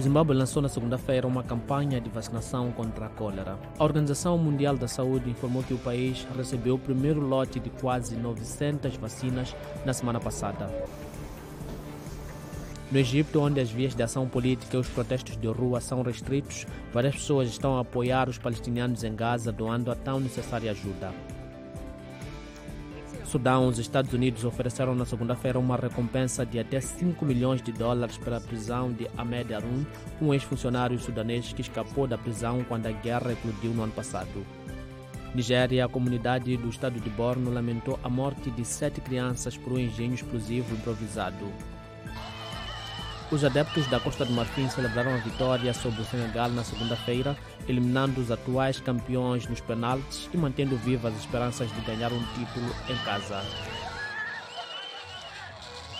O Zimbábue lançou na segunda-feira uma campanha de vacinação contra a cólera. A Organização Mundial da Saúde informou que o país recebeu o primeiro lote de quase 900 vacinas na semana passada. No Egito, onde as vias de ação política e os protestos de rua são restritos, várias pessoas estão a apoiar os palestinianos em Gaza, doando a tão necessária ajuda. Sudão, os Estados Unidos ofereceram na segunda-feira uma recompensa de até 5 milhões de dólares pela prisão de Ahmed Arun, um ex-funcionário sudanês que escapou da prisão quando a guerra eclodiu no ano passado. Nigéria, a comunidade do estado de Borno lamentou a morte de sete crianças por um engenho explosivo improvisado. Os adeptos da Costa do Marfim celebraram a vitória sobre o Senegal na segunda-feira, eliminando os atuais campeões nos penaltis e mantendo vivas as esperanças de ganhar um título em casa.